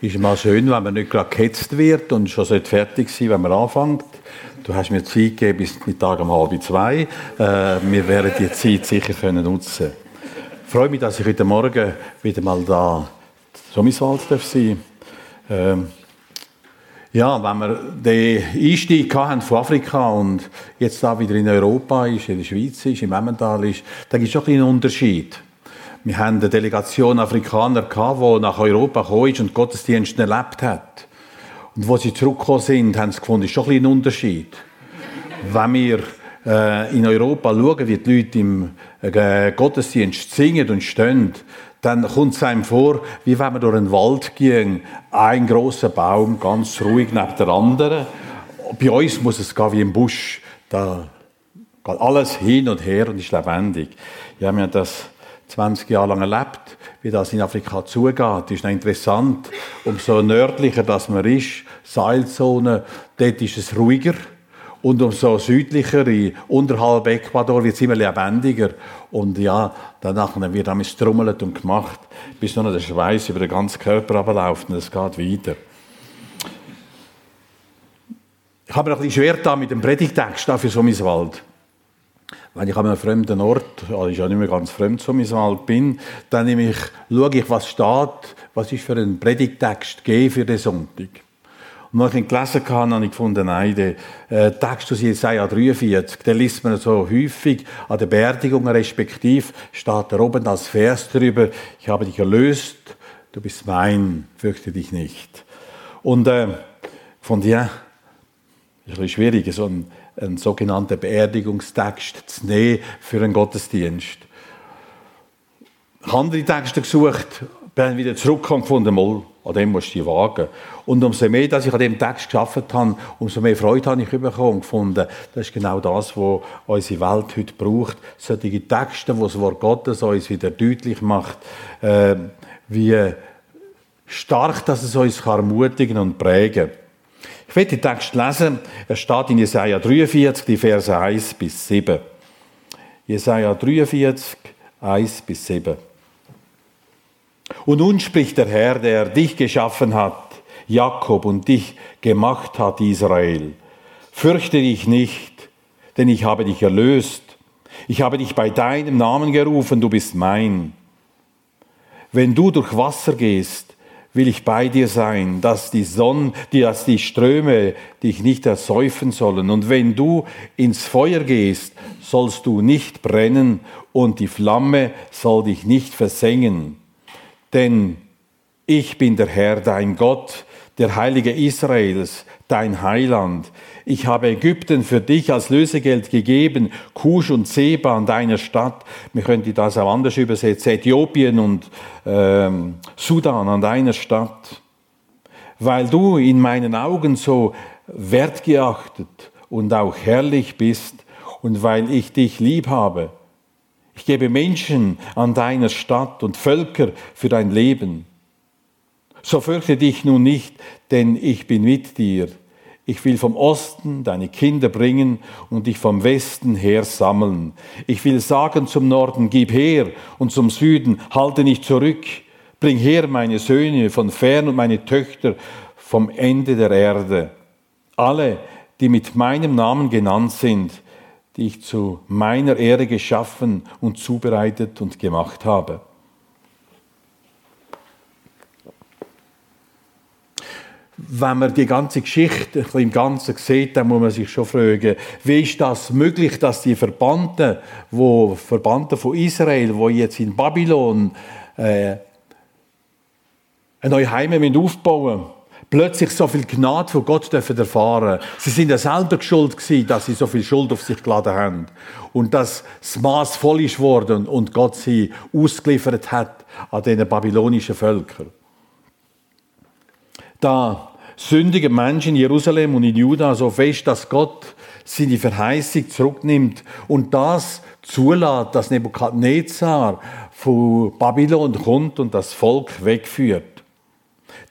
Ist mal schön, wenn man nicht gerade gehetzt wird und schon fertig sein wenn man anfängt. Du hast mir Zeit gegeben bis Mittag um halb zwei. Äh, wir werden die Zeit sicher können nutzen. Ich freue mich, dass ich heute Morgen wieder mal da Sommiswald sein darf. Ähm, ja, wenn wir den Einstieg hatten von Afrika und jetzt da wieder in Europa ist, in der Schweiz ist, im Emmental ist, dann gibt es schon ein einen Unterschied. Wir haben eine Delegation Afrikaner die nach Europa gekommen ist und Gottesdienst erlebt hat. Und wo sie zurückgekommen sind, haben sie gefunden, ist schon ein, Unterschied. Wenn wir äh, in Europa schauen, wie die Leute im äh, Gottesdienst singen und stehen, dann kommt es einem vor, wie wenn man durch einen Wald ging, ein großer Baum ganz ruhig neben der anderen. Bei uns muss es gehen wie im Busch. Da geht alles hin und her und ist lebendig. Ja, wir haben das 20 Jahre lang erlebt, wie das in Afrika zugeht. Das ist interessant. Umso nördlicher das man ist, Seilzone, dort ist es ruhiger. Und umso südlicher, unterhalb Ecuador, wird es immer lebendiger. Und ja, danach wird damit strummelt und gemacht, bis nur noch der Schweiß über den ganzen Körper abläuft und es geht weiter. Ich habe mir ein bisschen schwer mit dem Predigtext für Sommiswald wenn ich an einem fremden Ort, also ich ja nicht mehr ganz fremd so Alt bin, dann nehme ich, schaue ich, was steht, was ist für ein Predigtext gegeben für den Sonntag. Und als ich ihn gelesen habe, habe ich gefunden, nein, der äh, Text aus Jesaja 43, den liest man so häufig an der Beerdigung respektiv, steht da oben als Vers drüber, ich habe dich erlöst, du bist mein, fürchte dich nicht. Und äh, von dir, ist ein bisschen schwierig, so ein einen sogenannten Beerdigungstext zu nehmen für einen Gottesdienst. Ich habe andere Texte gesucht, bin wieder zurückgekommen und gefunden, mal, an dem musst du dich wagen. Und umso mehr, dass ich an dem Text geschafft habe, umso mehr Freude habe ich bekommen und gefunden, das ist genau das, was unsere Welt heute braucht. Solche Texte, wo das Wort Gottes uns wieder deutlich macht, äh, wie stark dass es uns ermutigen und prägen kann. Ich werde den Text lesen. Er steht in Jesaja 43, die Verse 1 bis 7. Jesaja 43, 1 bis 7. Und nun spricht der Herr, der dich geschaffen hat, Jakob, und dich gemacht hat, Israel. Fürchte dich nicht, denn ich habe dich erlöst. Ich habe dich bei deinem Namen gerufen, du bist mein. Wenn du durch Wasser gehst, will ich bei dir sein, dass die Sonne, dass die Ströme dich nicht ersäufen sollen. Und wenn du ins Feuer gehst, sollst du nicht brennen und die Flamme soll dich nicht versengen. Denn ich bin der Herr, dein Gott, der Heilige Israels, dein Heiland. Ich habe Ägypten für dich als Lösegeld gegeben, Kusch und Seba an deiner Stadt. Wir könnten das auch anders übersetzen, Äthiopien und ähm, Sudan an deiner Stadt. Weil du in meinen Augen so wertgeachtet und auch herrlich bist und weil ich dich lieb habe. Ich gebe Menschen an deiner Stadt und Völker für dein Leben. So fürchte dich nun nicht, denn ich bin mit dir. Ich will vom Osten deine Kinder bringen und dich vom Westen her sammeln. Ich will sagen zum Norden, gib her, und zum Süden, halte nicht zurück. Bring her meine Söhne von fern und meine Töchter vom Ende der Erde. Alle, die mit meinem Namen genannt sind, die ich zu meiner Ehre geschaffen und zubereitet und gemacht habe. Wenn man die ganze Geschichte im Ganzen sieht, dann muss man sich schon fragen, wie ist das möglich, dass die Verbannten, wo Verbannten von Israel, wo jetzt in Babylon äh, ein neues Heim aufbauen plötzlich so viel Gnade von Gott dürfen erfahren. Sie sind ja selber schuld gewesen, dass sie so viel Schuld auf sich geladen haben. Und dass das Maß voll ist worden und Gott sie ausgeliefert hat an diesen babylonischen Völkern. Da sündigen Menschen in Jerusalem und in Juda so fest, dass Gott seine Verheißung zurücknimmt und das zulässt, dass Nebukadnezar von Babylon kommt und das Volk wegführt.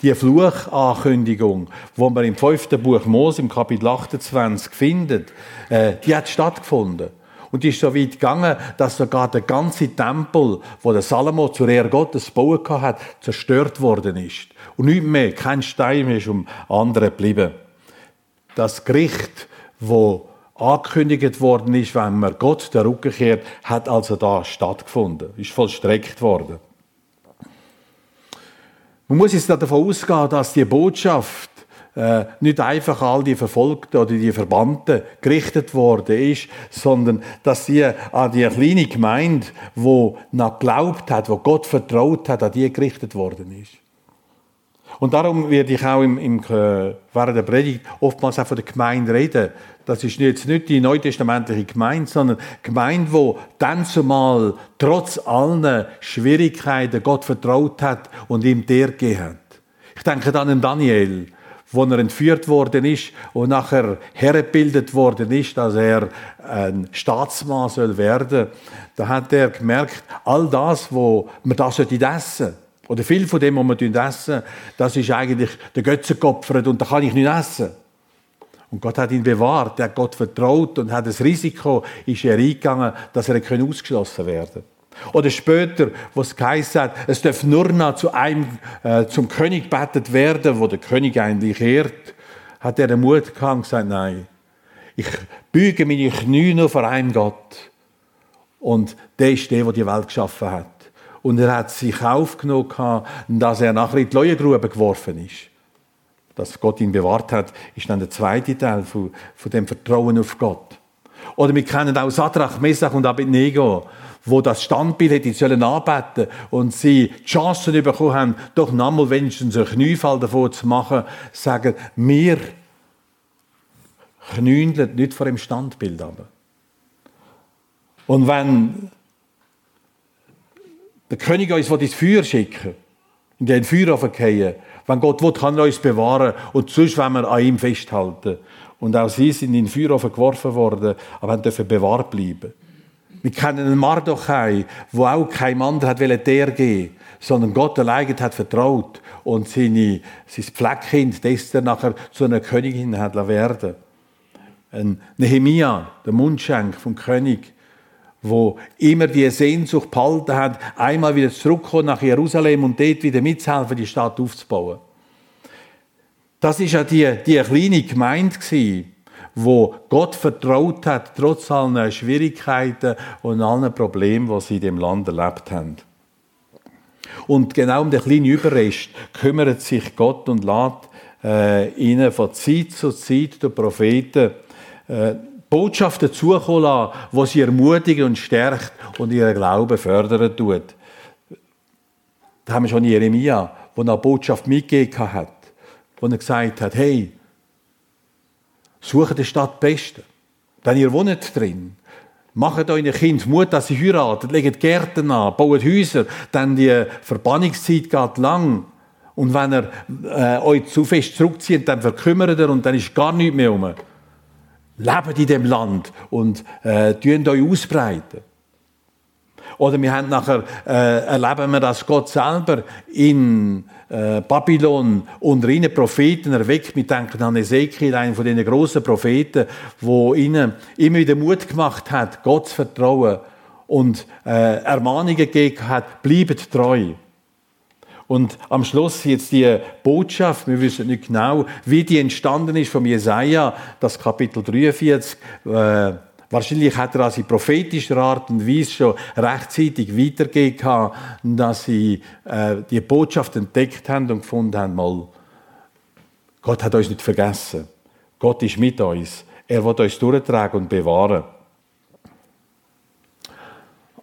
Die Fluchankündigung, wo man im fünften Buch Mose im Kapitel 28 findet, äh, die hat stattgefunden. Und die ist so weit gegangen, dass sogar der ganze Tempel, wo der Salomo zur Ehre Gottes gebaut hat, zerstört worden ist. Und nicht mehr, kein Stein mehr ist um andere geblieben. Das Gericht, wo angekündigt worden ist, wenn man Gott der Rücken kehrt, hat also da stattgefunden, ist vollstreckt worden. Man muss jetzt davon ausgehen, dass die Botschaft äh, nicht einfach all die Verfolgten oder die Verbannten gerichtet worden ist, sondern dass sie an die kleine Gemeinde, wo noch geglaubt hat, wo Gott vertraut hat, an die gerichtet worden ist. Und darum werde ich auch im, im, äh, während der Predigt oftmals auch von der Gemeinde reden. Das ist jetzt nicht die neutestamentliche Gemeinde, sondern die Gemeinde, wo dann zumal trotz allen Schwierigkeiten Gott vertraut hat und ihm der gegeben hat. Ich denke dann an Daniel, wo er entführt worden ist und nachher hergebildet worden ist, dass er ein Staatsmann soll werden. Da hat er gemerkt, all das, wo man das essen sollte, oder viel von dem, was wir essen, das ist eigentlich der Götzenkopf und da kann ich nicht essen. Und Gott hat ihn bewahrt, er hat Gott vertraut und hat das Risiko, ist er eingegangen, dass er ausgeschlossen werden konnte. Oder später, wo es geheißen hat, es darf nur noch zu einem, äh, zum König bettet werden, wo der König eigentlich ehrt, hat er den Mut gehabt und gesagt, nein, ich büge meine Knie nur vor einem Gott. Und der ist der, der die Welt geschaffen hat. Und er hat sich aufgenommen, dass er nachher in die Leuengrube geworfen ist. Dass Gott ihn bewahrt hat, ist dann der zweite Teil von, von dem Vertrauen auf Gott. Oder wir kennen auch Sadrach, Mesach und Abednego, wo das Standbild hätte sollen anbeten und sie die Chance bekommen haben, doch nochmal wenigstens einen Kniefall davon zu machen, sagen, wir knündeln nicht vor dem Standbild aber. Und wenn der König uns ins Feuer schicken in den Feuer verkehren. Wenn Gott will, kann er uns bewahren und sonst wollen wir an ihm festhalten. Und auch sie sind in den Feuer geworfen worden, aber dürfen bewahrt bleiben. Wir kennen einen Mardochai, wo auch kein Mann hat der geben sondern Gott allein hat vertraut und seine, sein Pfleckkind, das er nachher zu einer Königin hat werden Ein Nehemia, der Mundschenk vom König, wo immer die Sehnsucht behalten hat, einmal wieder zurückkommen nach Jerusalem und dort wieder mitzuhelfen, die Stadt aufzubauen. Das ist ja die, die kleine Gemeinde gewesen, wo Gott vertraut hat, trotz allen Schwierigkeiten und allen Problemen, die sie in dem Land erlebt haben. Und genau um den kleinen Überrest kümmert sich Gott und lässt äh, ihnen von Zeit zu Zeit der Propheten äh, Botschaften zukommen lassen, die sie ermutigen und stärkt und ihren Glauben fördern tut. Da haben wir schon Jeremia, der eine Botschaft mitgegeben hat, wo er gesagt hat, hey, sucht die Stadt Beste, denn ihr wohnt drin. Macht euren Kind Mut, dass sie heiraten, legt Gärten an, baut Häuser, denn die Verbannungszeit geht lang. Und wenn er äh, euch zu fest zurückzieht, dann verkümmert er und dann ist gar nichts mehr um lebt in dem Land und äh, tun euch ausbreiten. Oder wir haben nachher, äh, erleben wir, dass Gott selber in äh, Babylon unter ihnen Propheten erweckt. Wir denken an Ezekiel, einen von den großen Propheten, wo ihnen immer wieder Mut gemacht hat, Gott zu vertrauen und äh, Ermahnungen gegeben hat, bleibt treu. Und am Schluss jetzt die Botschaft, wir wissen nicht genau, wie die entstanden ist vom Jesaja, das Kapitel 43, äh, Wahrscheinlich hat er also in prophetischer Art und Weise schon rechtzeitig weitergegeben, dass sie äh, die Botschaft entdeckt haben und gefunden haben, mal, Gott hat uns nicht vergessen. Gott ist mit uns. Er wird uns durchtragen und bewahren.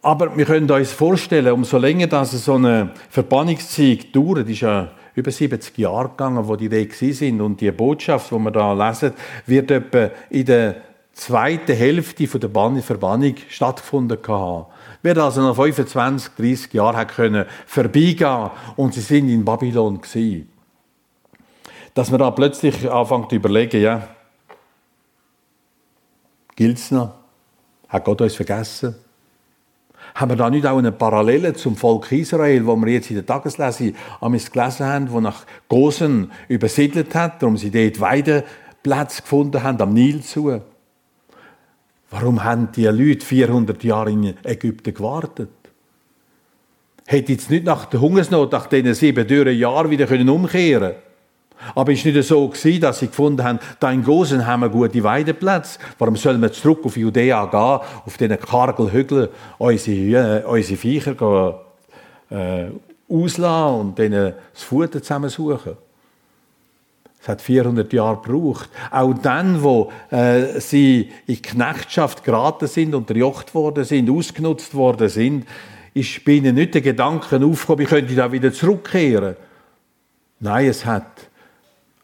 Aber wir können uns vorstellen, umso länger dass so eine Verbannungszeit dauert, ist ja über 70 Jahre gegangen, wo die da sind und die Botschaft, die wir da lesen, wird etwa in der zweiten Hälfte der Verbannung stattgefunden haben. Wird also nach 25, 30 Jahren können vorbeigehen und sie sind in Babylon gewesen. Dass man da plötzlich anfängt zu überlegen, ja, gilt's noch? Hat Gott uns vergessen? Haben wir da nicht auch eine Parallele zum Volk Israel, wo wir jetzt in der Tageslese gelesen haben, wo nach Gosen übersiedelt hat, darum sie dort Weideplätze gefunden haben, am Nil zu? Warum haben die Leute 400 Jahre in Ägypten gewartet? Hätte jetzt nicht nach der Hungersnot, nach diesen sieben dürren Jahren wieder umkehren können aber es war nicht so, gewesen, dass sie gefunden haben, da in Gosen haben wir gute Weideplätze. Warum sollen wir zurück auf Judäa gehen, auf diesen Kargelhügeln, unsere, äh, unsere Viecher gehen, äh, auslassen und denen das Futter zusammensuchen? Es hat 400 Jahre gebraucht. Auch dann, wo äh, sie in Knechtschaft geraten sind, unterjocht worden sind, ausgenutzt worden sind, ist bei ihnen nicht der Gedanke aufgekommen, ich könnte da wieder zurückkehren. Nein, es hat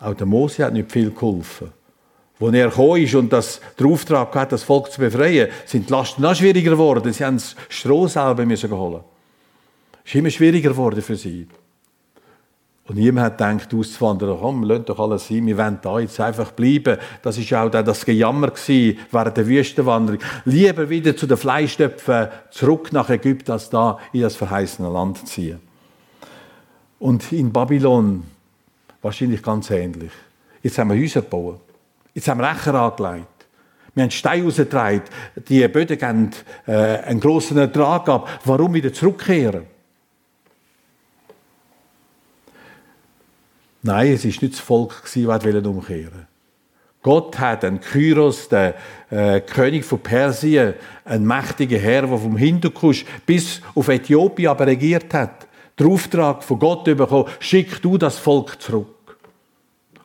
auch der Mose hat nicht viel geholfen. Als er gekommen ist und das, den Auftrag hat, das Volk zu befreien, sind die Lasten noch schwieriger geworden. Sie haben das Stroh selber müssen holen. Es ist immer schwieriger geworden für sie. Und niemand hat gedacht, auszuwandern, komm, lasst doch alles sein, wir wollen da jetzt einfach bleiben. Das war auch das Gejammer während der Wüstenwanderung. Lieber wieder zu den Fleischtöpfen zurück nach Ägypten, als da in das verheißene Land ziehen. Und in Babylon Wahrscheinlich ganz ähnlich. Jetzt haben wir Häuser gebaut. Jetzt haben wir Recher angelegt. Wir haben Steine rausgetragen. Die Böden geben äh, einen grossen Ertrag ab. Warum wieder zurückkehren? Nein, es war nicht das Volk, das umkehren wollte. Gott hat einen Kyros, den äh, König von Persien, einen mächtigen Herr, der vom Hindukusch bis auf Äthiopien aber regiert hat den Auftrag von Gott bekommen, schick du das Volk zurück.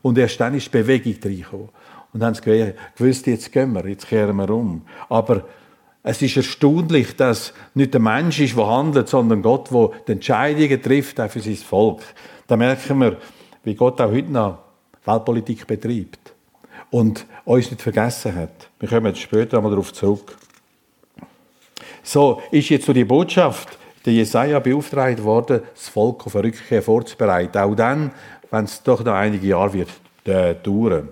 Und erst dann ist Bewegung reingekommen. Und dann haben sie gewusst, jetzt gehen wir, jetzt kehren wir um. Aber es ist erstaunlich, dass nicht der Mensch ist, der handelt, sondern Gott, der die Entscheidungen trifft, auch für sein Volk. Da merken wir, wie Gott auch heute noch Weltpolitik betreibt. Und uns nicht vergessen hat. Wir kommen jetzt später einmal darauf zurück. So, ist jetzt so die Botschaft, der Jesaja beauftragt worden, das Volk auf eine Rückkehr vorzubereiten. Auch dann, wenn es doch noch einige Jahre wird äh, dauern.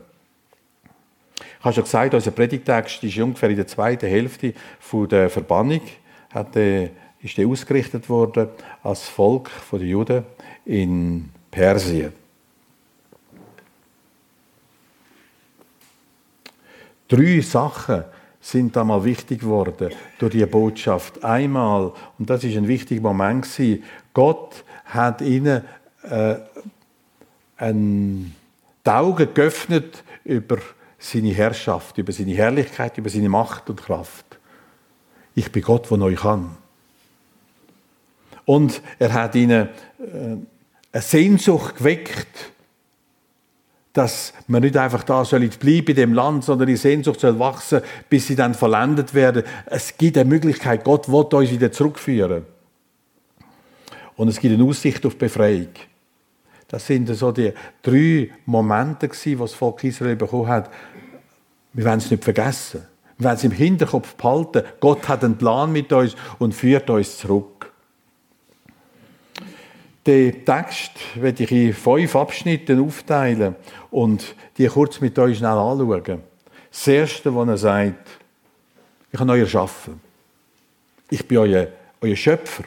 Ich habe schon gesagt, unser Predigtext ist ungefähr in der zweiten Hälfte der Verbannung, hat, äh, ist ausgerichtet worden als Volk der Juden in Persien. Drei Sachen sind da mal wichtig geworden durch die Botschaft. Einmal, und das ist ein wichtiger Moment gewesen, Gott hat ihnen äh, ein, die Augen geöffnet über seine Herrschaft, über seine Herrlichkeit, über seine Macht und Kraft. Ich bin Gott, der euch kann. Und er hat ihnen äh, eine Sehnsucht geweckt, dass man nicht einfach da soll bleiben in dem Land, sondern die Sehnsucht soll wachsen, bis sie dann vollendet werden. Es gibt eine Möglichkeit, Gott will uns wieder zurückführen. Und es gibt eine Aussicht auf Befreiung. Das sind so die drei Momente, die das Volk Israel bekommen hat. Wir werden es nicht vergessen. Wir werden es im Hinterkopf behalten. Gott hat einen Plan mit uns und führt uns zurück. Den Text werde ich in fünf Abschnitte aufteilen und die kurz mit euch schnell anschauen. Das Erste, was er sagt, ich kann euch erschaffen. Ich bin euer, euer Schöpfer.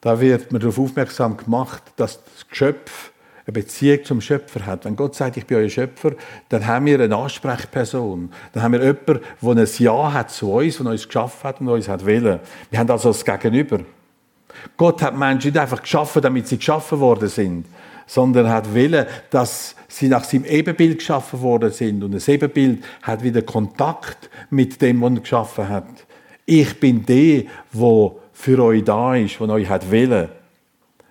Da wird man darauf aufmerksam gemacht, dass das Geschöpf eine Beziehung zum Schöpfer hat. Wenn Gott sagt, ich bin euer Schöpfer, dann haben wir eine Ansprechperson. Dann haben wir jemanden, der ein Ja hat zu uns, der uns geschaffen hat und uns hat wollen. Wir haben also das Gegenüber. Gott hat Menschen nicht einfach geschaffen, damit sie geschaffen worden sind, sondern hat willen, dass sie nach seinem Ebenbild geschaffen worden sind. Und das Ebenbild hat wieder Kontakt mit dem, was er geschaffen hat. Ich bin der, wo für euch da ist, wo euch hat willen.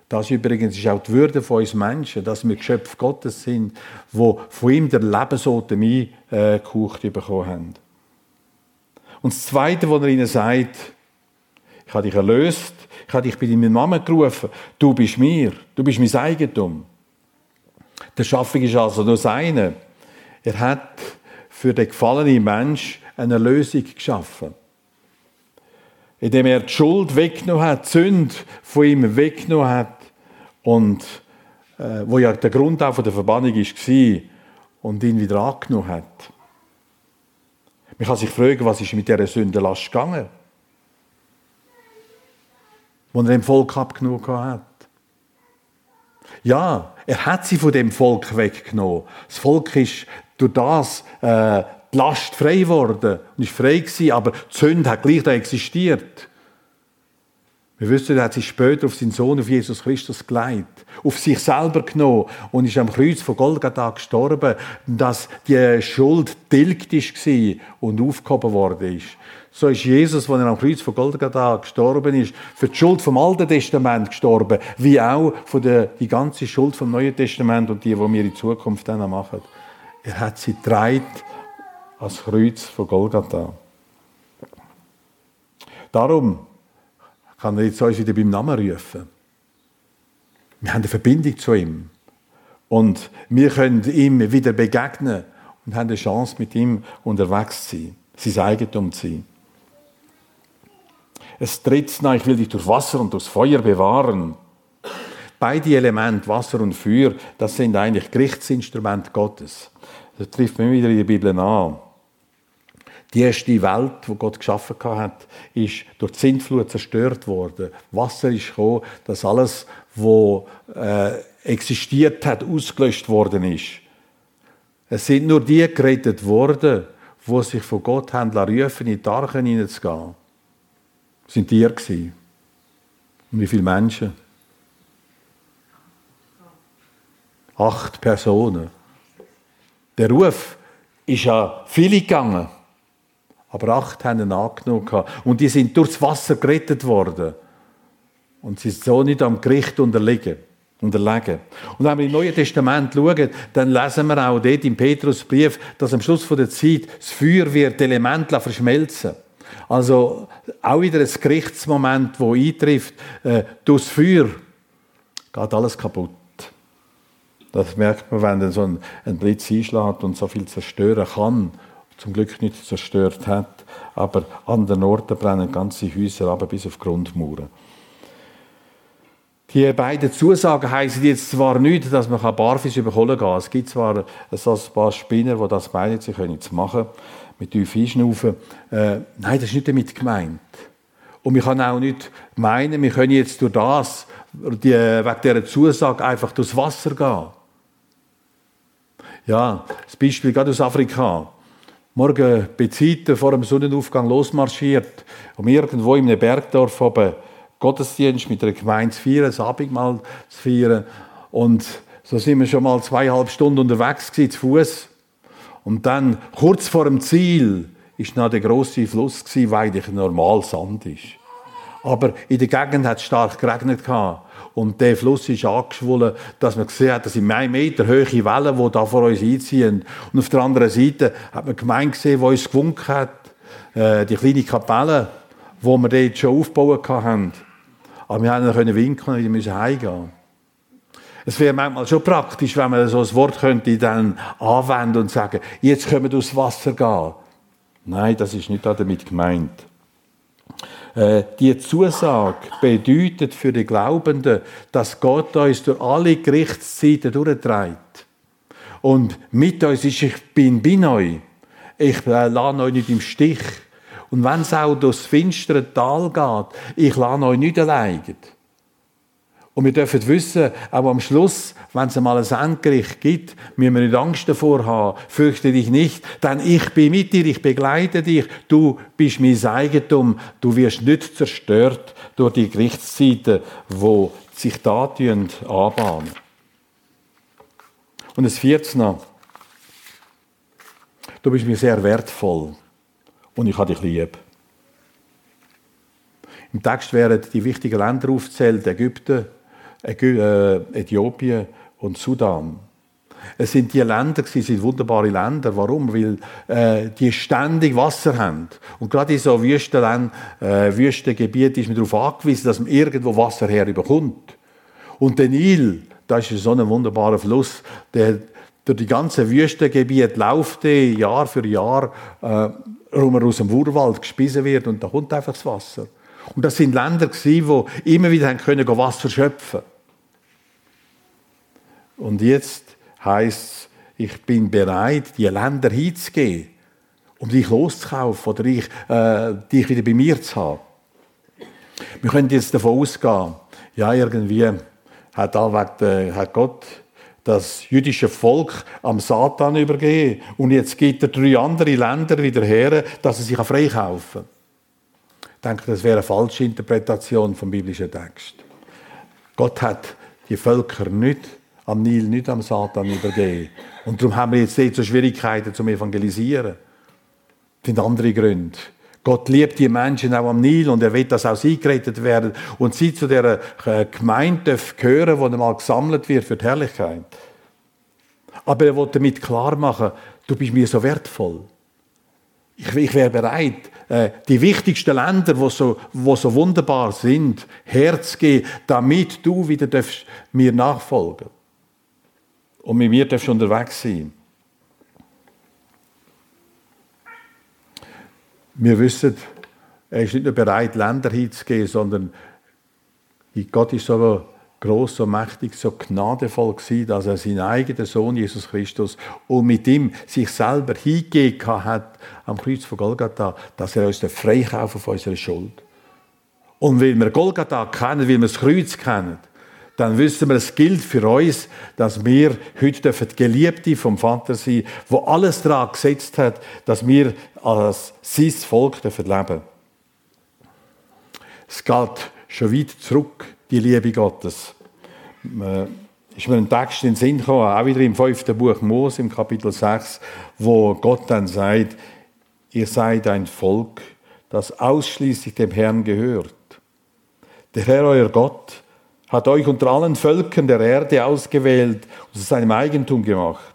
Das übrigens ist auch die Würde von uns Menschen, dass wir Geschöpfe Gottes sind, wo von ihm der Lebensatem eingehaucht bekommen haben. Und das Zweite, was er ihnen sagt, ich habe dich erlöst, ich habe dich bei deinem Namen gerufen. Du bist mir. Du bist mein Eigentum. Der Schaffung ist also nur seine. Er hat für den gefallenen Mensch eine Lösung geschaffen. Indem er die Schuld weggenommen hat, die Sünde von ihm weggenommen hat und äh, wo ja der Grund auch von der Verbannung war und ihn wieder angenommen hat. Man kann sich fragen, was ist mit dieser Sündenlast gegangen? Die er dem Volk abgenommen hat. Ja, er hat sie von dem Volk weggenommen. Das Volk ist durch das äh, die Last frei geworden und ist frei gewesen, aber die Sünde hat gleich da existiert. Wir wissen, er hat sich später auf seinen Sohn, auf Jesus Christus geleitet, auf sich selber genommen und ist am Kreuz von Golgatha gestorben, dass die Schuld tilgt war und aufgehoben worden ist. So ist Jesus, als er am Kreuz von Golgatha gestorben ist, für die Schuld vom Alten Testament gestorben, wie auch für die, die ganze Schuld vom Neuen Testament und die, die wir in Zukunft dann machen. Er hat sie getragen als Kreuz von Golgatha. Darum kann er jetzt uns wieder beim Namen rufen. Wir haben eine Verbindung zu ihm. Und wir können ihm wieder begegnen und haben eine Chance, mit ihm unterwegs zu sein, sein Eigentum zu sein. Es tritt nach, ich will dich durch Wasser und durch Feuer bewahren. Beide Elemente, Wasser und Feuer, das sind eigentlich Gerichtsinstrumente Gottes. Das trifft man wieder in der Bibel an. Die erste Welt, die Gott geschaffen hat, ist durch die Sintflut zerstört worden. Wasser ist gekommen, dass alles, was äh, existiert hat, ausgelöscht worden ist. Es sind nur die gerettet worden, die sich von Gott haben rufen, in die Archen hineinzugehen. Sind die gewesen. Und wie viele Menschen? Acht Personen. Der Ruf ist ja viele gegangen. Aber acht haben ihn angenommen. Und die sind durchs Wasser gerettet worden. Und sie sind so nicht am Gericht. Unterlegen. Und wenn wir im Neuen Testament schauen, dann lesen wir auch dort im Petrusbrief, dass am Schluss der Zeit das Feuer wird Elemente verschmelzen. Also auch wieder ein Gerichtsmoment, wo eintrifft. Äh, durchs Feuer geht alles kaputt. Das merkt man, wenn dann so ein Blitz einschlägt und so viel zerstören kann zum Glück nicht zerstört hat, aber an den Orten brennen ganze Häuser aber bis auf Grundmauern. Die beiden Zusagen heißen jetzt zwar nicht, dass man barfuß über Kohle gehen kann. Es gibt zwar ein paar Spinner, die das meinen, sie können es machen, mit tief einschnaufen. Äh, nein, das ist nicht damit gemeint. Und wir können auch nicht meinen, wir können jetzt durch das, die, wegen dieser Zusage, einfach durchs Wasser gehen. Ja, das Beispiel gerade aus Afrika morgen bei vor dem Sonnenaufgang losmarschiert, um irgendwo in einem Bergdorf oben Gottesdienst mit einer Gemeinde zu feiern, das Abendmahl zu feiern. Und so sind wir schon mal zweieinhalb Stunden unterwegs gewesen, zu Fuß. Und dann, kurz vor dem Ziel, ist noch der große Fluss gewesen, weil eigentlich normal Sand ist. Aber in der Gegend hat es stark geregnet gehabt. Und der Fluss ist angeschwollen, dass man gesehen hat, dass in einem Meter hohe Wellen, die da vor uns einziehen. Und auf der anderen Seite hat man Gemeinde gesehen, die uns gewunken hat, äh, die kleine Kapelle, die wir dort schon aufgebaut haben. Aber wir haben können winken und wieder müssen heimgehen. Es wäre manchmal schon praktisch, wenn man so ein Wort könnte dann anwenden und sagen, jetzt können wir durchs Wasser gehen. Nein, das ist nicht damit gemeint. Äh, die Zusage bedeutet für die Glaubenden, dass Gott uns durch alle Gerichtszeiten durchträgt. Und mit uns ist, ich bin bei euch. Ich äh, lasse euch nicht im Stich. Und wenn es auch durchs finstere Tal geht, ich lasse euch nicht allein. Und wir dürfen wissen, auch am Schluss, wenn es einmal ein Endgericht gibt, müssen wir nicht Angst davor haben. Fürchte dich nicht, denn ich bin mit dir, ich begleite dich. Du bist mein Eigentum. Du wirst nicht zerstört durch die Gerichtszeiten, wo sich da anbahnen. Und das 14. Du bist mir sehr wertvoll und ich habe dich lieb. Im Text werden die wichtigen Länder aufgezählt, Ägypten, Äthiopien und Sudan. Es sind die Länder, sie sind wunderbare Länder. Warum? Weil äh, die ständig Wasser haben. Und gerade in so Wüstenländern, äh, Wüstengebieten ist man darauf angewiesen, dass man irgendwo Wasser herüberkommt. Und der Nil, das ist so ein wunderbarer Fluss, der durch die ganze Wüstengebiet läuft der Jahr für Jahr, äh, aus dem Urwald gespissen wird und da kommt einfach das Wasser. Und das sind Länder die immer wieder Wasser schöpfen und jetzt heißt es, ich bin bereit, die Länder hinzugehen, um dich loszukaufen oder ich, äh, dich wieder bei mir zu haben. Wir können jetzt davon ausgehen, ja, irgendwie hat, da, hat Gott das jüdische Volk am Satan übergeben und jetzt geht er drei andere Länder wieder her, dass er sich freikaufen kann. Ich denke, das wäre eine falsche Interpretation vom biblischen Text. Gott hat die Völker nicht am Nil, nicht am Satan übergeben. Und darum haben wir jetzt so Schwierigkeiten zum Evangelisieren. Das sind andere Gründe. Gott liebt die Menschen auch am Nil und er will, dass auch sie gerettet werden und sie zu der äh, Gemeinde gehören, die einmal gesammelt wird für die Herrlichkeit. Aber er will damit klar machen, du bist mir so wertvoll. Ich, ich wäre bereit, äh, die wichtigsten Länder, wo so, wo so wunderbar sind, herzugeben, damit du wieder mir nachfolgen und mit mir darfst du unterwegs sein. Wir wissen, er ist nicht nur bereit, Länder hinzugehen, sondern Gott ist so groß, so mächtig, so gnadevoll gewesen, dass er seinen eigenen Sohn Jesus Christus und mit ihm sich selber hingegeben hat am Kreuz von Golgatha, dass er uns freikaufen von unserer Schuld. Und weil wir Golgatha kennen, weil wir das Kreuz kennen, dann wissen wir, es gilt für uns, dass wir heute die Geliebte vom Vater sein wo alles daran gesetzt hat, dass wir als sein Volk leben dürfen. Es geht schon weit zurück, die Liebe Gottes. Äh, ist mir ein Text in den Sinn gekommen, auch wieder im fünften Buch Mose, im Kapitel 6, wo Gott dann sagt, ihr seid ein Volk, das ausschließlich dem Herrn gehört. Der Herr, euer Gott, hat euch unter allen Völkern der Erde ausgewählt und zu seinem Eigentum gemacht.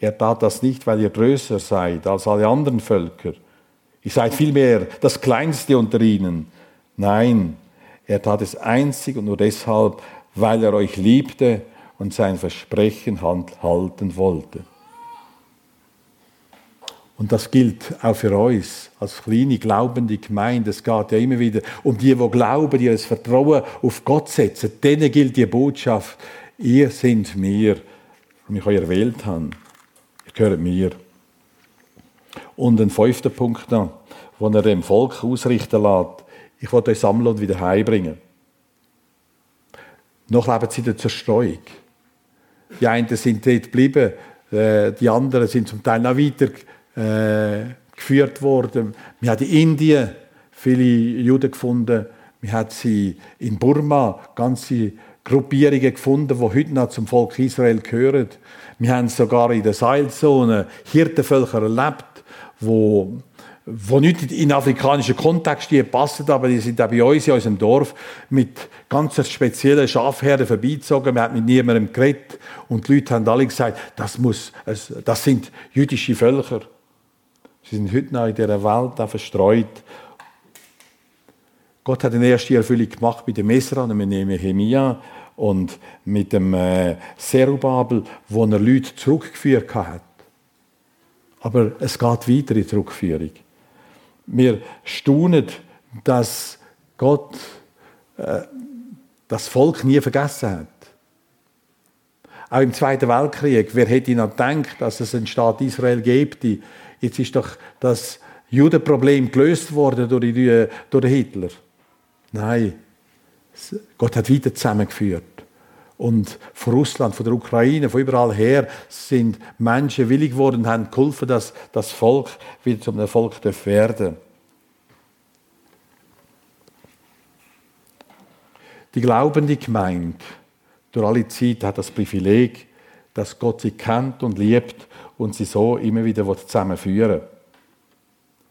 Er tat das nicht, weil ihr größer seid als alle anderen Völker. Ihr seid vielmehr das Kleinste unter ihnen. Nein, er tat es einzig und nur deshalb, weil er euch liebte und sein Versprechen halten wollte. Und das gilt auch für uns als kleine glaubende Gemeinde. Es geht ja immer wieder um die, die glauben, die das Vertrauen auf Gott setzen. Denen gilt die Botschaft, ihr seid mir, und ich euch erwählt habe. Ihr gehört mir. Und ein fünfter Punkt noch, den er dem Volk ausrichten lässt. Ich will euch sammeln und wieder heimbringen. Noch leben sie in der Zerstreuung. Die einen sind dort geblieben, äh, die anderen sind zum Teil noch weiter äh, geführt worden. Wir haben in Indien viele Juden gefunden. Wir haben sie in Burma ganze Gruppierungen gefunden, die heute noch zum Volk Israel gehören. Wir haben sogar in der Seilzone Hirtenvölker erlebt, wo wo nicht in afrikanischen Kontext die passen, aber die sind auch bei uns in unserem Dorf mit ganz speziellen Schafherden vorbeizogen. Wir haben mit niemandem geredet und die Leute haben alle gesagt, das, muss, das sind jüdische Völker. Sie sind heute noch in dieser Welt verstreut. Gott hat eine erste Erfüllung gemacht mit dem Esra mit Nehemiah und mit dem äh, Serubabel, wo er Leute zurückgeführt hat. Aber es geht weiter in die Zurückführung. Wir staunen, dass Gott äh, das Volk nie vergessen hat. Auch im Zweiten Weltkrieg, wer hätte noch gedacht, dass es einen Staat Israel gibt, Jetzt ist doch das Judenproblem gelöst worden durch, die, durch Hitler. Nein, Gott hat wieder zusammengeführt. Und von Russland, von der Ukraine, von überall her sind Menschen willig geworden und haben geholfen, dass das Volk wieder zum Erfolg werden Die glaubende Gemeinde durch alle Zeit hat das Privileg, dass Gott sie kennt und liebt und sie so immer wieder zusammenführen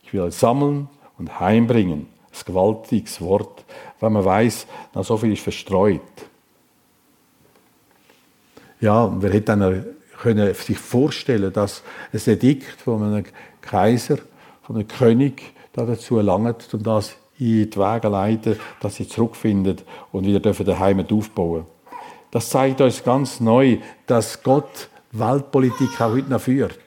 Ich will euch sammeln und heimbringen. Ein gewaltiges Wort, wenn man weiß, na so viel ist verstreut. Ja, und wer hätte dann können sich vorstellen, dass ein Edikt von einem Kaiser, von einem König dazu erlangt und das in die Wege leiten, dass sie zurückfinden und wieder daheim aufbauen dürfen. Das zeigt uns ganz neu, dass Gott Weltpolitik auch heute noch führt.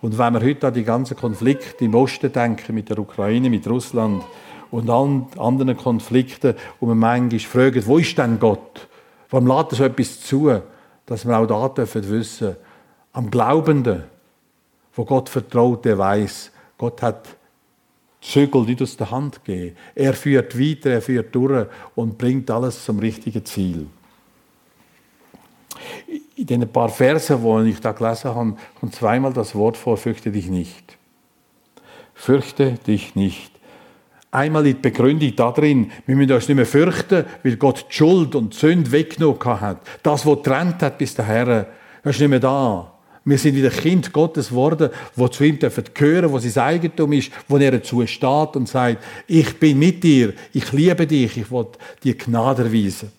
Und wenn wir heute an die ganzen Konflikte im Osten denken, mit der Ukraine, mit Russland und allen anderen Konflikten, und wir manchmal fragen, wo ist denn Gott? Warum lädt er so etwas zu? Dass wir auch da dürfen wissen, am Glaubenden, wo Gott vertraut, der weiß, Gott hat Zügel nicht aus der Hand gegeben. Er führt weiter, er führt durch und bringt alles zum richtigen Ziel. In den paar Versen, wo ich da gelesen habe, kommt zweimal das Wort vor, fürchte dich nicht. Fürchte dich nicht. Einmal die Begründung da drin, wir müssen uns nicht mehr fürchten, weil Gott die Schuld und die Sünde weggenommen hat. Das, was trennt hat bis daher, das ist nicht mehr da. Wir sind wieder Kind Gottes geworden, wo zu ihm dürfen gehören, wo sein Eigentum ist, wo er dazu steht und sagt, ich bin mit dir, ich liebe dich, ich will dir Gnade erweisen.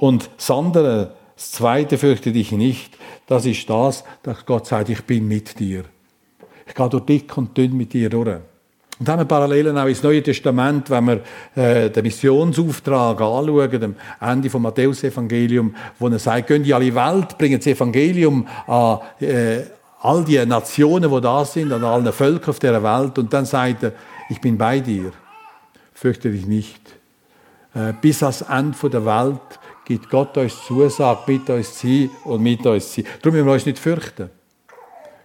Und das andere, das zweite fürchte dich nicht, das ist das, dass Gott sagt, ich bin mit dir. Ich gehe durch dick und dünn mit dir durch. Und dann haben wir Parallelen auch ins Neue Testament, wenn wir äh, den Missionsauftrag anschauen, am Ende vom Matthäus-Evangelium, wo er sagt, gehen in alle Welt, bringen das Evangelium an äh, all die Nationen, die da sind, an allen Völkern auf der Welt. Und dann sagt er, ich bin bei dir, fürchte dich nicht. Äh, bis ans Ende der Welt gibt Gott uns Zusage, mit uns zu sein und mit uns zu sein. Darum müssen wir uns nicht fürchten,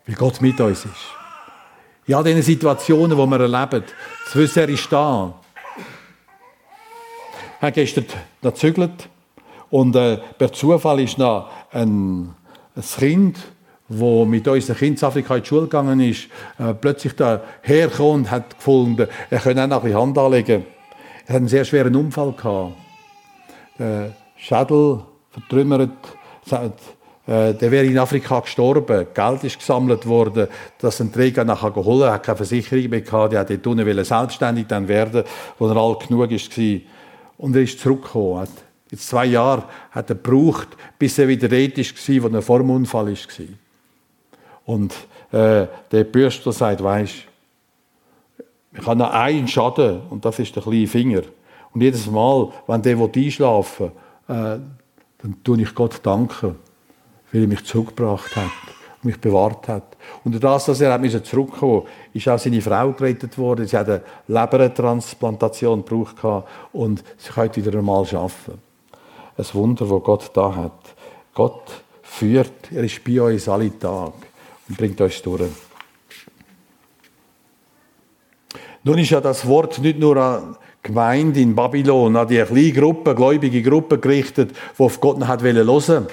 weil Gott mit uns ist. In all diesen Situationen, die wir erleben, zu wissen, er ist da. Ich habe gestern gezügelt und äh, per Zufall ist noch ein, ein Kind, wo mit uns ein Kind in Afrika in die Schule gegangen ist, äh, plötzlich hergekommen und hat gefunden, er könne auch noch ein bisschen Hand anlegen. Er hat einen sehr schweren Unfall gehabt. Der Schädel vertrümmert, äh, der wäre in Afrika gestorben. Geld ist gesammelt worden, dass ein Träger nachher geholt hat, hat keine Versicherung mehr gehabt, der hat dort unten selbstständig dann werden, wo er alt genug war. Und er ist zurückgekommen. Jetzt zwei Jahre hat er gebraucht, bis er wieder dort war, wo er vor dem Unfall war. Und äh, der Bürstler sagt, weisst, ich habe noch einen Schaden und das ist der kleine Finger. Und jedes Mal, wenn der einschlafen will, äh, dann tue ich Gott danken weil er mich zurückgebracht hat und mich bewahrt hat. Und das, dass er zurückkommen musste, ist auch seine Frau gerettet worden. Sie hat eine Lebertransplantation gebraucht und sie konnte wieder einmal arbeiten. Ein Wunder, das Gott da hat. Gott führt, er ist bei uns alle Tage und bringt uns durch. Nun ist ja das Wort nicht nur an Gemeinde in Babylon, an die kleine Gruppe, gläubige Gruppe gerichtet, die auf Gott noch hören wollte.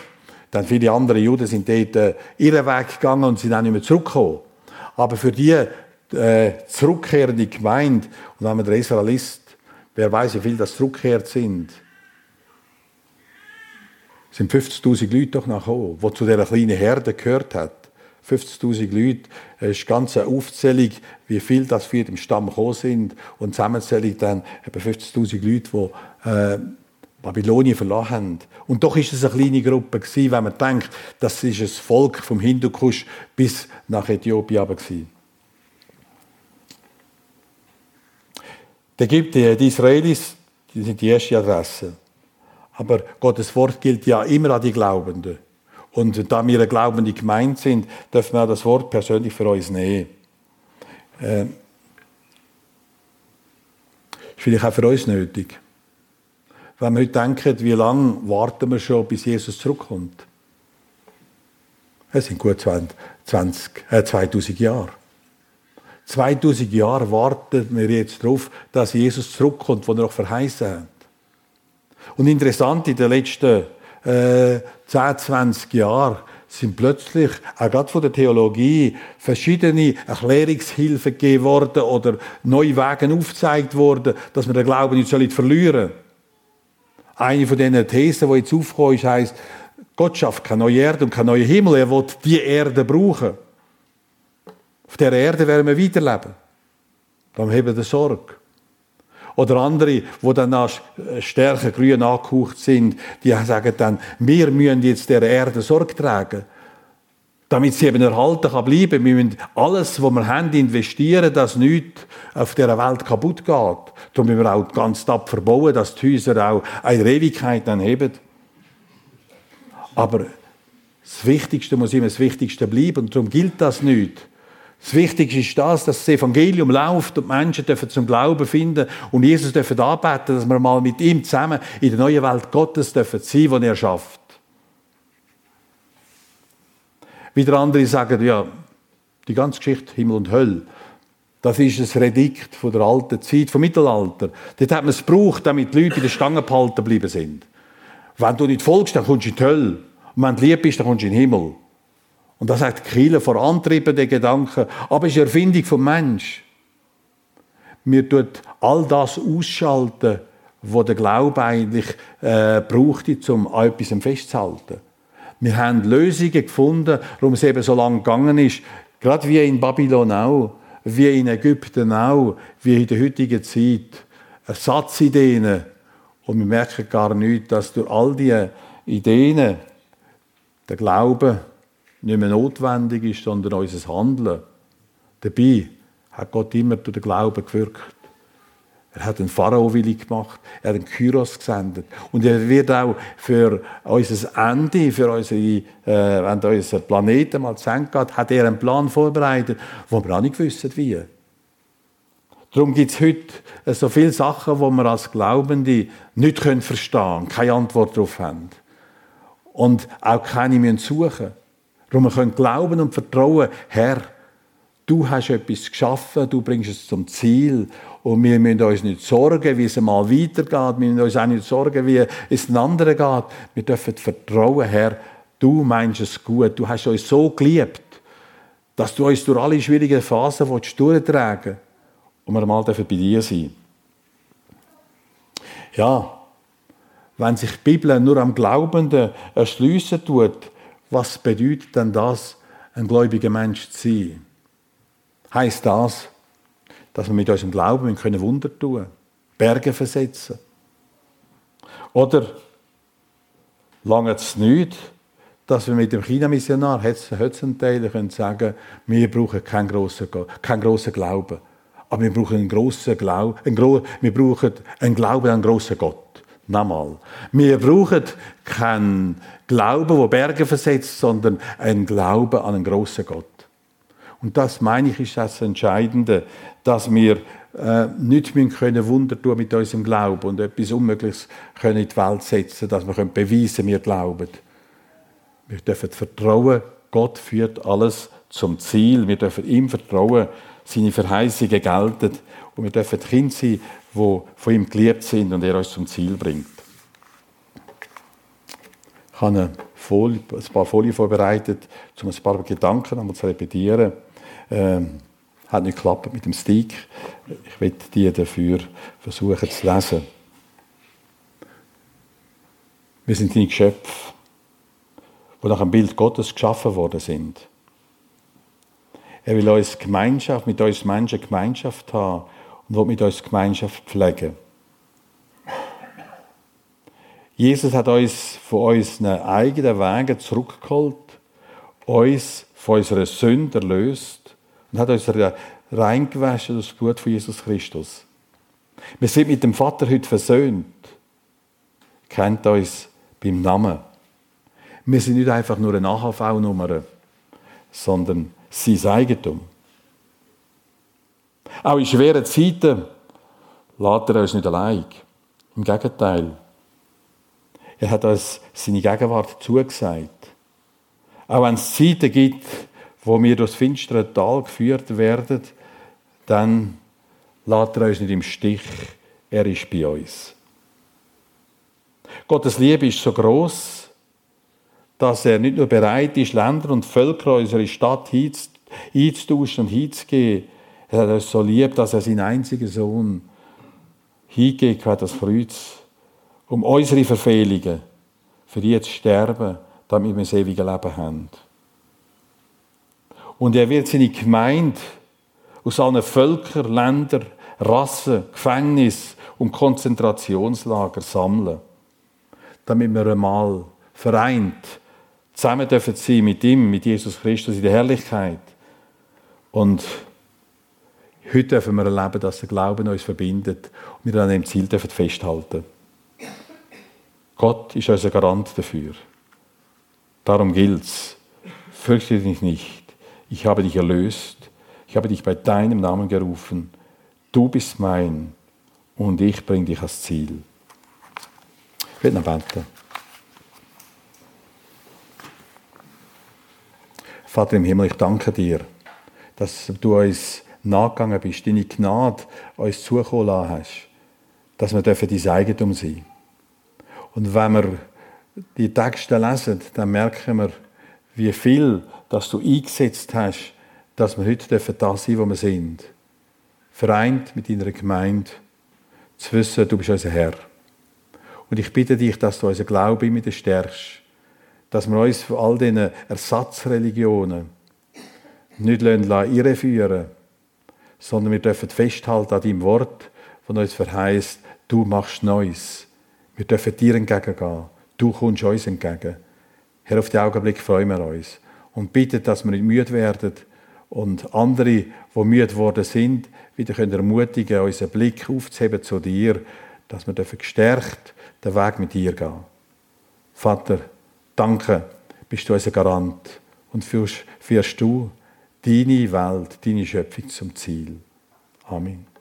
Dann viele andere Juden sind dort äh, ihren Weg gegangen und sind auch nicht mehr zurückgekommen. Aber für die äh, zurückkehrende Gemeinde, und wenn man der Israel ist, wer weiß, wie viele das zurückkehrt sind, sind 50.000 Leute doch nachgekommen, die zu dieser kleinen Herde gehört hat. 50.000 Leute, es ist ganz eine Aufzählung, wie viel das für den Stamm gekommen sind. Und Zusammenzählung dann etwa 50.000 Leute, die äh, Babylonien verlassen haben. Und doch ist es eine kleine Gruppe gewesen, wenn man denkt, das ist ein Volk vom Hindukusch bis nach Äthiopien gewesen. Da gibt die, die Israelis, die sind die erste Adresse. Aber Gottes Wort gilt ja immer an die Glaubenden. Und da wir glaubende Gemeinde sind, dürfen wir auch das Wort persönlich für uns nehmen. Äh, ist vielleicht auch für uns nötig. Wenn wir heute denken, wie lange warten wir schon, bis Jesus zurückkommt? Es sind gut 20, äh 2000 Jahre. 2000 Jahre warten wir jetzt darauf, dass Jesus zurückkommt, wo er noch verheißen hat. Und interessant, in den letzten äh, 10, 20 Jahren sind plötzlich, auch gerade von der Theologie, verschiedene Erklärungshilfen gegeben worden oder neue Wege aufgezeigt worden, dass wir den Glauben nicht verlieren sollen. Eine von diesen Thesen, die jetzt aufgekommen ist, heisst, Gott schafft keine neue Erde und keinen neuen Himmel. Er will die Erde brauchen. Auf dieser Erde werden wir weiterleben. Dann haben wir Sorge. Oder andere, die dann nach stärker grün angehaucht sind, die sagen dann, wir müssen jetzt der Erde Sorge tragen damit sie eben erhalten kann bleiben. Wir müssen alles, was wir haben, investieren, dass nichts auf dieser Welt kaputt geht. Darum müssen wir auch ganz tapfer bauen, dass die Häuser auch eine Ewigkeit dann haben. Aber das Wichtigste muss immer das Wichtigste bleiben und darum gilt das nicht. Das Wichtigste ist das, dass das Evangelium läuft und die Menschen dürfen zum Glauben finden und Jesus dürfen anbeten, dass wir mal mit ihm zusammen in der neuen Welt Gottes dürfen sein, die er schafft. Wieder andere sagen, ja, die ganze Geschichte Himmel und Hölle, das ist ein Redikt von der alten Zeit, vom Mittelalter. Dort hat man es gebraucht, damit die Leute in der Stange behalten geblieben sind. Wenn du nicht folgst, dann kommst du in die Hölle. Und wenn du lieb bist, dann kommst du in den Himmel. Und das sagt Kiel vorantrieben, den Gedanken. Aber es ist eine Erfindung vom Mensch. Wir tut all das ausschalten, was der Glaube eigentlich äh, braucht, um an etwas festzuhalten. Wir haben Lösungen gefunden, warum es eben so lange gegangen ist. Gerade wie in Babylon auch, wie in Ägypten auch, wie in der heutigen Zeit. Ersatzdeen. Und wir merken gar nicht, dass durch all diese Ideen der Glaube nicht mehr notwendig ist, sondern unser Handeln. Dabei hat Gott immer durch den Glauben gewirkt. Er hat den Pharao willig gemacht, er hat den Kyros gesendet. Und er wird auch für unser Ende, für unsere, äh, wenn unser Planeten mal zu Ende geht, hat er einen Plan vorbereitet, wo wir auch nicht wissen, wie. Darum gibt es heute so viele Sachen, wo wir als Glaubende nicht verstehen können, keine Antwort darauf haben. Und auch keine müssen suchen. Darum können wir glauben und vertrauen, Herr, du hast etwas geschaffen, du bringst es zum Ziel und wir müssen uns nicht sorgen, wie es mal weitergeht. Wir müssen uns auch nicht sorgen, wie es den anderen geht. Wir dürfen vertrauen, Herr, du meinst es gut. Du hast uns so geliebt, dass du uns durch alle schwierigen Phasen durchtragen willst. Und wir mal bei dir sein Ja, wenn sich die Bibel nur am Glaubenden erschliessen tut, was bedeutet denn das, ein gläubiger Mensch zu sein? Heißt das, dass wir mit unserem Glauben können Wunder tun können, Berge versetzen. Oder lange es nicht, dass wir mit dem China-Missionar Hötzenteil können sagen, wir brauchen keinen grossen, keinen grossen Glauben. Aber wir brauchen einen grossen Glauben, einen wir brauchen einen Glauben an einen grossen Gott. Nochmal. Wir brauchen keinen Glauben, der Berge versetzt, sondern einen Glauben an einen grossen Gott. Und das, meine ich, ist das Entscheidende, dass wir äh, nicht mehr können Wunder tun mit unserem Glauben und etwas Unmögliches können in die Welt setzen, dass wir können beweisen, wir glauben. Wir dürfen vertrauen, Gott führt alles zum Ziel. Wir dürfen ihm vertrauen, seine Verheißungen gelten und wir dürfen Kinder sein, die von ihm geliebt sind und er uns zum Ziel bringt. Ich habe Folie, ein paar Folien vorbereitet, um ein paar Gedanken einmal zu repetieren. Ähm, hat nicht geklappt mit dem Stick. Ich werde die dafür versuchen zu lesen. Wir sind deine Geschöpfe, die nach dem Bild Gottes geschaffen worden sind. Er will uns Gemeinschaft, mit uns Menschen Gemeinschaft haben und will mit uns Gemeinschaft pflegen. Jesus hat uns von unseren eigenen Wegen zurückgeholt, uns von unserer Sünde erlöst und hat uns reingewaschen durch das Blut von Jesus Christus. Wir sind mit dem Vater heute versöhnt. Kennt uns beim Namen. Wir sind nicht einfach nur eine AHV-Nummer, sondern sein Eigentum. Auch in schweren Zeiten lässt er uns nicht allein. Im Gegenteil. Er hat uns seine Gegenwart zugesagt. Auch wenn es Zeiten gibt, wo wir durchs finstere Tal geführt werden, dann lässt er uns nicht im Stich. Er ist bei uns. Gottes Liebe ist so groß, dass er nicht nur bereit ist, Länder und Völker unsere Stadt einzutauschen und hinzugeben. Er hat uns so lieb, dass er seinen einzigen Sohn hingegeben hat, das Kreuz, um unsere Verfehlungen für die zu sterben, damit wir das ewige Leben haben. Und er wird seine Gemeinde aus allen Völkern, Ländern, Rassen, Gefängnis und Konzentrationslager sammeln, damit wir einmal vereint zusammen dürfen sein mit ihm, mit Jesus Christus in der Herrlichkeit. Und heute dürfen wir erleben, dass der Glauben uns verbindet und wir an dem Ziel dürfen festhalten. Gott ist unser Garant dafür. Darum gilt es. Fürchte dich nicht ich habe dich erlöst, ich habe dich bei deinem Namen gerufen, du bist mein und ich bringe dich ans Ziel. Ich werde noch beten. Vater im Himmel, ich danke dir, dass du uns nachgegangen bist, deine Gnade uns zukommen lassen hast, dass wir dein Eigentum sein dürfen. Und wenn wir die Texte lesen, dann merken wir, wie viel, dass du eingesetzt hast, dass wir heute da sein wo wir sind. Vereint mit deiner Gemeinde, zu wissen, du bist unser Herr. Und ich bitte dich, dass du unseren Glauben immer stärkst, dass wir uns von all diesen Ersatzreligionen nicht irreführen sondern wir dürfen festhalten an deinem Wort, von uns verheißt, du machst Neues. Wir dürfen dir entgegengehen. Du kommst uns entgegen. Herr, auf den Augenblick freuen wir uns und bitten, dass wir nicht müde werden und andere, die müde geworden sind, wieder können ermutigen, unseren Blick aufzuheben zu dir, dass wir gestärkt den Weg mit dir gehen. Vater, danke, bist du unser Garant und führst, führst du deine Welt, deine Schöpfung zum Ziel. Amen.